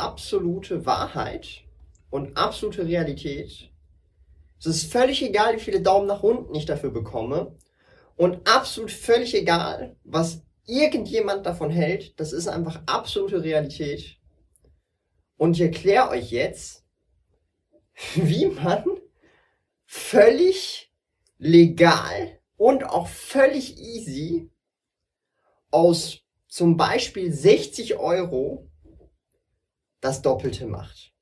absolute Wahrheit und absolute Realität. Es ist völlig egal, wie viele Daumen nach unten ich dafür bekomme. Und absolut völlig egal, was irgendjemand davon hält. Das ist einfach absolute Realität. Und ich erkläre euch jetzt, wie man völlig legal und auch völlig easy aus zum Beispiel 60 Euro das Doppelte macht.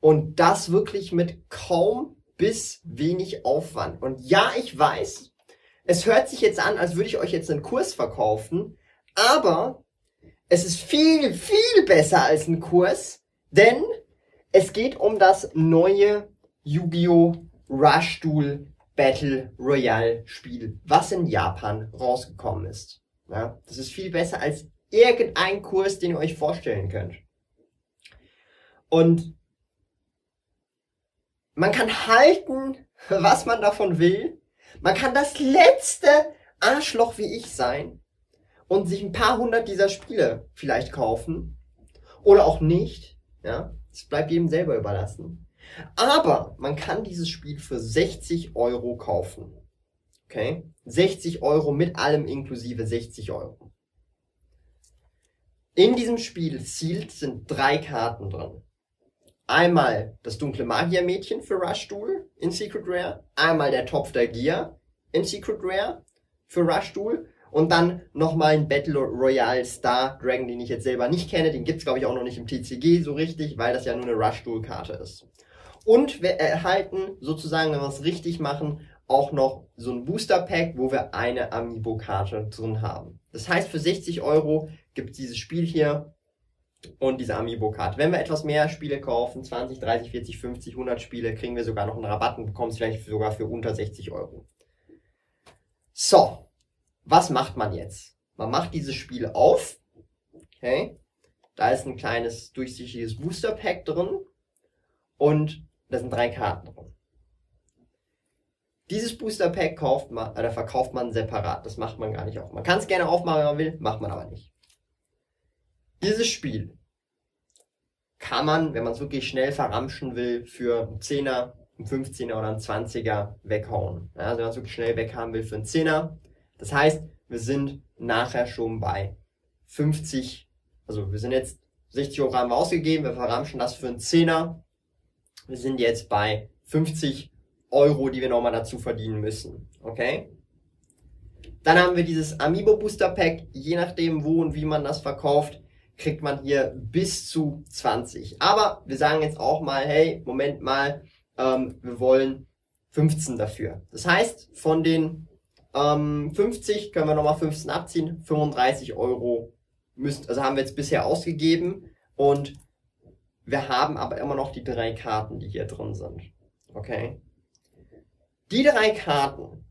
Und das wirklich mit kaum bis wenig Aufwand. Und ja, ich weiß, es hört sich jetzt an, als würde ich euch jetzt einen Kurs verkaufen, aber es ist viel, viel besser als ein Kurs, denn es geht um das neue Yu-Gi-Oh! Rush Duel Battle Royale Spiel, was in Japan rausgekommen ist. Ja, das ist viel besser als irgendein Kurs, den ihr euch vorstellen könnt. Und man kann halten, was man davon will. Man kann das letzte Arschloch wie ich sein und sich ein paar hundert dieser Spiele vielleicht kaufen. Oder auch nicht. Ja, es bleibt jedem selber überlassen. Aber man kann dieses Spiel für 60 Euro kaufen. Okay? 60 Euro mit allem inklusive 60 Euro. In diesem Spiel Sealed sind drei Karten drin. Einmal das dunkle Magiermädchen für Rush Duel in Secret Rare, einmal der Topf der Gier in Secret Rare für Rush Duel und dann nochmal ein Battle Royale Star Dragon, den ich jetzt selber nicht kenne, den gibt's glaube ich auch noch nicht im TCG so richtig, weil das ja nur eine Rush Duel Karte ist. Und wir erhalten sozusagen, wenn wir es richtig machen, auch noch so ein Booster Pack, wo wir eine Amiibo-Karte drin haben. Das heißt, für 60 Euro gibt es dieses Spiel hier und diese Amiibo-Karte. Wenn wir etwas mehr Spiele kaufen, 20, 30, 40, 50, 100 Spiele, kriegen wir sogar noch einen Rabatt und bekommen es vielleicht sogar für unter 60 Euro. So, was macht man jetzt? Man macht dieses Spiel auf. Okay. Da ist ein kleines durchsichtiges Booster Pack drin und da sind drei Karten drin. Dieses Booster Pack kauft man, oder verkauft man separat. Das macht man gar nicht auf. Man kann es gerne aufmachen, wenn man will, macht man aber nicht. Dieses Spiel kann man, wenn man es wirklich schnell verramschen will, für einen 10er, einen 15er oder einen 20er weghauen. Ja, also wenn man es wirklich schnell weghaben will, für einen 10er. Das heißt, wir sind nachher schon bei 50, also wir sind jetzt 60 Euro haben wir ausgegeben, wir verramschen das für einen 10er. Wir sind jetzt bei 50 Euro, die wir nochmal dazu verdienen müssen. Okay? Dann haben wir dieses Amiibo Booster Pack. Je nachdem, wo und wie man das verkauft, kriegt man hier bis zu 20. Aber wir sagen jetzt auch mal, hey, Moment mal, ähm, wir wollen 15 dafür. Das heißt, von den ähm, 50 können wir nochmal 15 abziehen. 35 Euro müsst, also haben wir jetzt bisher ausgegeben. Und wir haben aber immer noch die drei Karten, die hier drin sind. Okay? Die drei Karten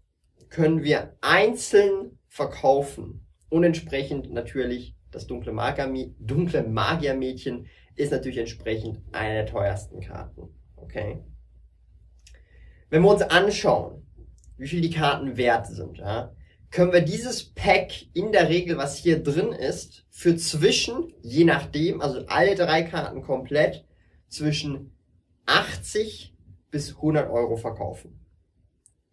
können wir einzeln verkaufen und entsprechend natürlich das dunkle, Magier, dunkle Magiermädchen ist natürlich entsprechend eine der teuersten Karten. Okay? Wenn wir uns anschauen, wie viel die Karten wert sind, ja, können wir dieses Pack in der Regel, was hier drin ist, für zwischen, je nachdem, also alle drei Karten komplett, zwischen 80 bis 100 Euro verkaufen.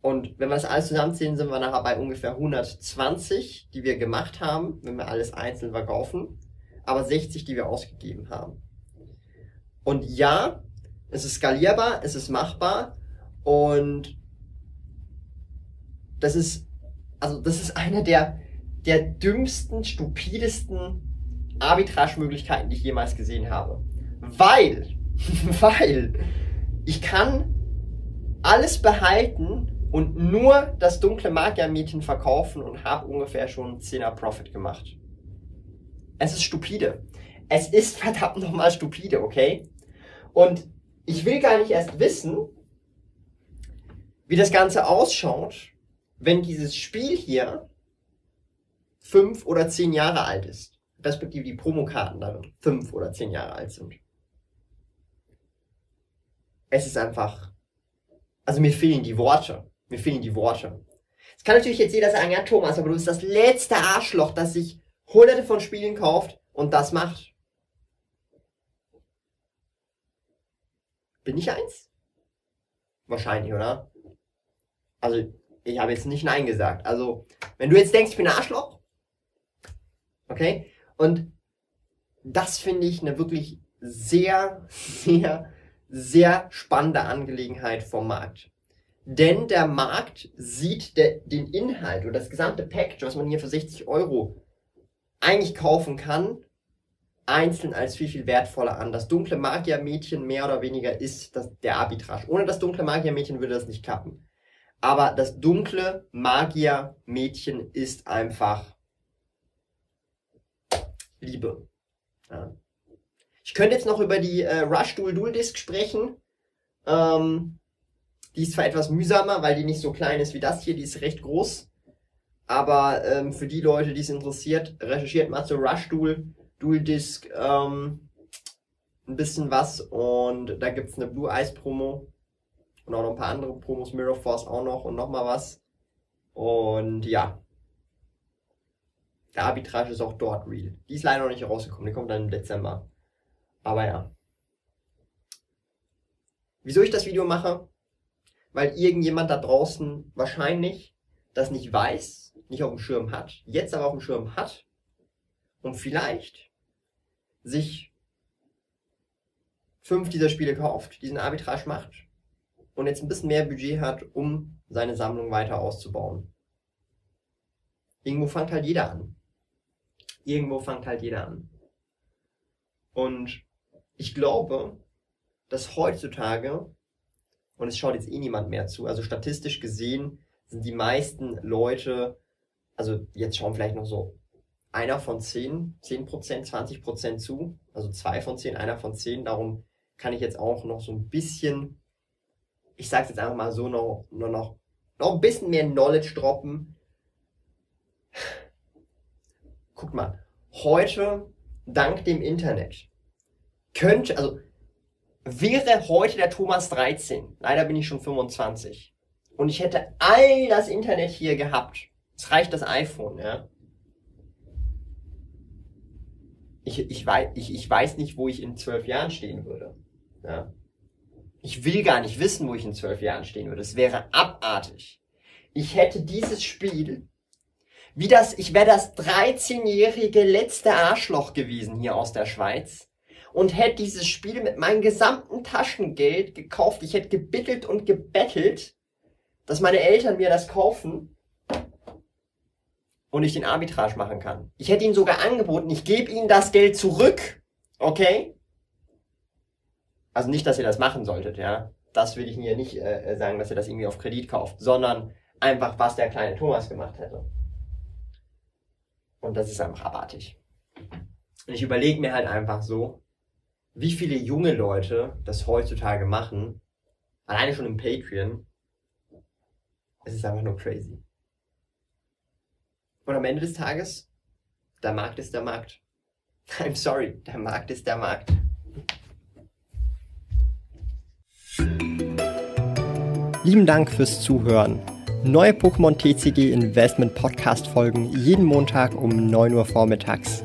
Und wenn wir das alles zusammenzählen, sind wir nachher bei ungefähr 120, die wir gemacht haben, wenn wir alles einzeln verkaufen, aber 60, die wir ausgegeben haben. Und ja, es ist skalierbar, es ist machbar und das ist, also das ist eine der, der dümmsten, stupidesten Arbitrage-Möglichkeiten, die ich jemals gesehen habe. Weil, weil ich kann alles behalten und nur das dunkle Magiermädchen verkaufen und habe ungefähr schon 10er Profit gemacht. Es ist stupide. Es ist verdammt nochmal stupide, okay? Und ich will gar nicht erst wissen, wie das Ganze ausschaut, wenn dieses Spiel hier fünf oder zehn Jahre alt ist. Respektive die Promokarten darin fünf oder zehn Jahre alt sind. Es ist einfach, also mir fehlen die Worte. Mir fehlen die Worte. Es kann natürlich jetzt jeder sagen, ja Thomas, aber du bist das letzte Arschloch, das sich hunderte von Spielen kauft und das macht. Bin ich eins? Wahrscheinlich, oder? Also, ich habe jetzt nicht Nein gesagt. Also, wenn du jetzt denkst, ich bin ein Arschloch, okay? Und das finde ich eine wirklich sehr, sehr, sehr spannende Angelegenheit vom Markt. Denn der Markt sieht der, den Inhalt oder das gesamte Package, was man hier für 60 Euro eigentlich kaufen kann, einzeln als viel, viel wertvoller an. Das dunkle Magiermädchen mehr oder weniger ist das, der Arbitrage. Ohne das dunkle Magiermädchen würde das nicht klappen. Aber das dunkle Magiermädchen ist einfach Liebe. Ja. Ich könnte jetzt noch über die äh, Rush Dual Dual Disc sprechen. Ähm, die ist zwar etwas mühsamer, weil die nicht so klein ist wie das hier, die ist recht groß. Aber ähm, für die Leute, die es interessiert, recherchiert mal zu Rush Dual, Dual Disc ähm, ein bisschen was. Und da gibt's eine Blue Eyes Promo. Und auch noch ein paar andere Promos, Mirror Force auch noch und nochmal was. Und ja. Der Arbitrage ist auch dort real. Die ist leider noch nicht rausgekommen, die kommt dann im Dezember. Aber ja. Wieso ich das Video mache? Weil irgendjemand da draußen wahrscheinlich das nicht weiß, nicht auf dem Schirm hat, jetzt aber auf dem Schirm hat und vielleicht sich fünf dieser Spiele kauft, diesen Arbitrage macht und jetzt ein bisschen mehr Budget hat, um seine Sammlung weiter auszubauen. Irgendwo fängt halt jeder an. Irgendwo fängt halt jeder an. Und ich glaube, dass heutzutage, und es schaut jetzt eh niemand mehr zu, also statistisch gesehen sind die meisten Leute, also jetzt schauen vielleicht noch so einer von zehn, zehn Prozent, zwanzig Prozent zu, also zwei von zehn, einer von zehn, darum kann ich jetzt auch noch so ein bisschen ich sag's jetzt einfach mal so, noch, noch, noch, ein bisschen mehr Knowledge droppen. Guckt mal, heute, dank dem Internet, könnte, also, wäre heute der Thomas 13, leider bin ich schon 25, und ich hätte all das Internet hier gehabt, es reicht das iPhone, ja. Ich, ich, weiß, ich, ich weiß nicht, wo ich in zwölf Jahren stehen würde. Ja. Ich will gar nicht wissen, wo ich in zwölf Jahren stehen würde. Es wäre abartig. Ich hätte dieses Spiel, wie das, ich wäre das 13-jährige letzte Arschloch gewesen hier aus der Schweiz und hätte dieses Spiel mit meinem gesamten Taschengeld gekauft. Ich hätte gebittelt und gebettelt, dass meine Eltern mir das kaufen und ich den Arbitrage machen kann. Ich hätte ihnen sogar angeboten, ich gebe ihnen das Geld zurück. Okay? Also nicht, dass ihr das machen solltet, ja. Das will ich mir nicht äh, sagen, dass ihr das irgendwie auf Kredit kauft, sondern einfach, was der kleine Thomas gemacht hätte. Und das ist einfach abartig. Und ich überlege mir halt einfach so, wie viele junge Leute das heutzutage machen, alleine schon im Patreon. Es ist einfach nur crazy. Und am Ende des Tages, der Markt ist der Markt. I'm sorry, der Markt ist der Markt. Lieben Dank fürs Zuhören. Neue Pokémon TCG Investment Podcast folgen jeden Montag um 9 Uhr vormittags.